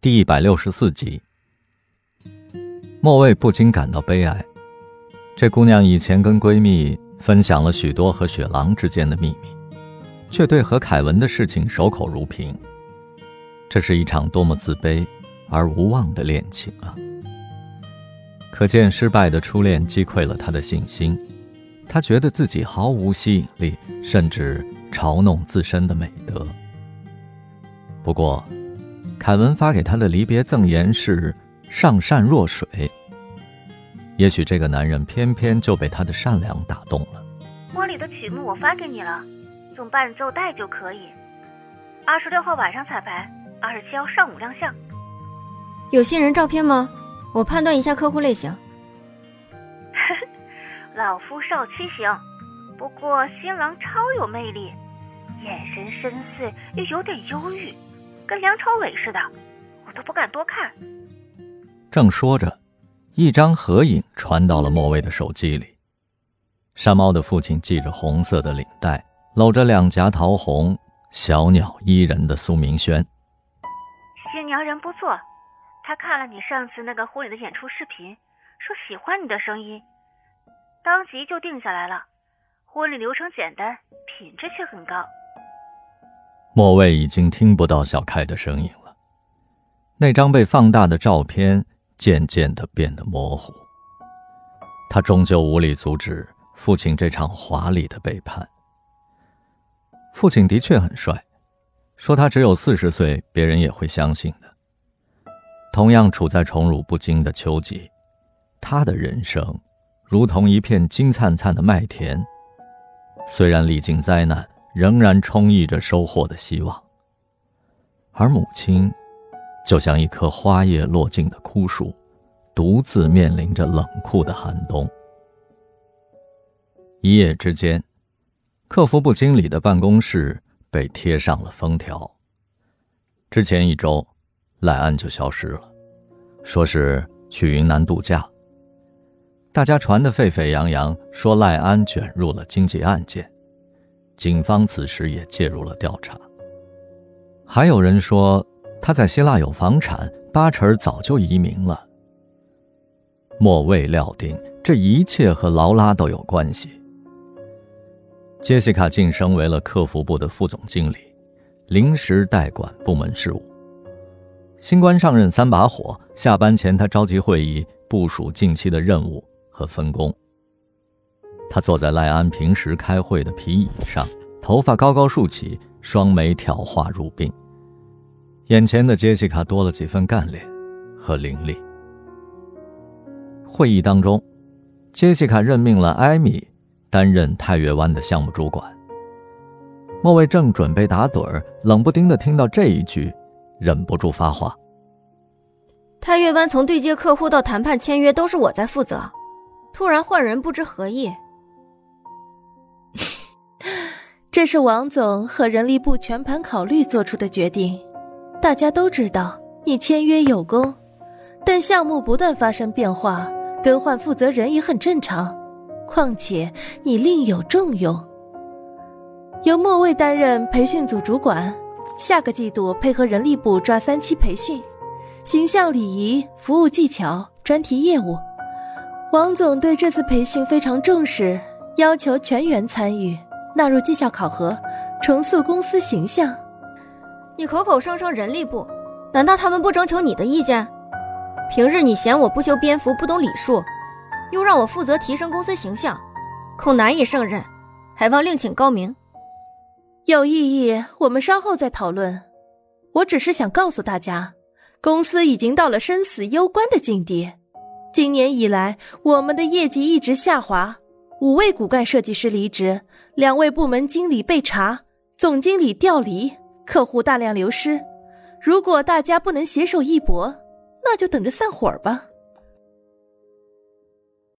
第一百六十四集，莫蔚不禁感到悲哀。这姑娘以前跟闺蜜分享了许多和雪狼之间的秘密，却对和凯文的事情守口如瓶。这是一场多么自卑而无望的恋情啊！可见失败的初恋击溃了她的信心，她觉得自己毫无吸引力，甚至嘲弄自身的美德。不过。凯文发给他的离别赠言是“上善若水”。也许这个男人偏偏就被他的善良打动了。婚礼的曲目我发给你了，用伴奏带就可以。二十六号晚上彩排，二十七号上午亮相。有新人照片吗？我判断一下客户类型。老夫少妻型，不过新郎超有魅力，眼神深邃又有点忧郁。跟梁朝伟似的，我都不敢多看。正说着，一张合影传到了莫蔚的手机里。山猫的父亲系着红色的领带，搂着两颊桃红、小鸟依人的苏明轩。新娘人不错，他看了你上次那个婚礼的演出视频，说喜欢你的声音，当即就定下来了。婚礼流程简单，品质却很高。莫蔚已经听不到小开的声音了。那张被放大的照片渐渐的变得模糊。他终究无力阻止父亲这场华丽的背叛。父亲的确很帅，说他只有四十岁，别人也会相信的。同样处在宠辱不惊的秋季，他的人生如同一片金灿灿的麦田，虽然历经灾难。仍然充溢着收获的希望，而母亲，就像一棵花叶落尽的枯树，独自面临着冷酷的寒冬。一夜之间，客服部经理的办公室被贴上了封条。之前一周，赖安就消失了，说是去云南度假。大家传得沸沸扬扬，说赖安卷入了经济案件。警方此时也介入了调查。还有人说他在希腊有房产，八成早就移民了。莫未料定这一切和劳拉都有关系。杰西卡晋升为了客服部的副总经理，临时代管部门事务。新官上任三把火，下班前他召集会议，部署近期的任务和分工。他坐在赖安平时开会的皮椅上，头发高高竖起，双眉挑化入鬓。眼前的杰西卡多了几分干练和凌厉。会议当中，杰西卡任命了艾米担任太岳湾的项目主管。莫蔚正准备打盹儿，冷不丁的听到这一句，忍不住发话：“太岳湾从对接客户到谈判签约都是我在负责，突然换人，不知何意。”这是王总和人力部全盘考虑做出的决定。大家都知道你签约有功，但项目不断发生变化，更换负责人也很正常。况且你另有重用，由莫蔚担任培训组主管，下个季度配合人力部抓三期培训，形象礼仪、服务技巧、专题业务。王总对这次培训非常重视，要求全员参与。纳入绩效考核，重塑公司形象。你口口声声人力部，难道他们不征求你的意见？平日你嫌我不修边幅、不懂礼数，又让我负责提升公司形象，恐难以胜任，还望另请高明。有异议，我们稍后再讨论。我只是想告诉大家，公司已经到了生死攸关的境地。今年以来，我们的业绩一直下滑。五位骨干设计师离职，两位部门经理被查，总经理调离，客户大量流失。如果大家不能携手一搏，那就等着散伙吧。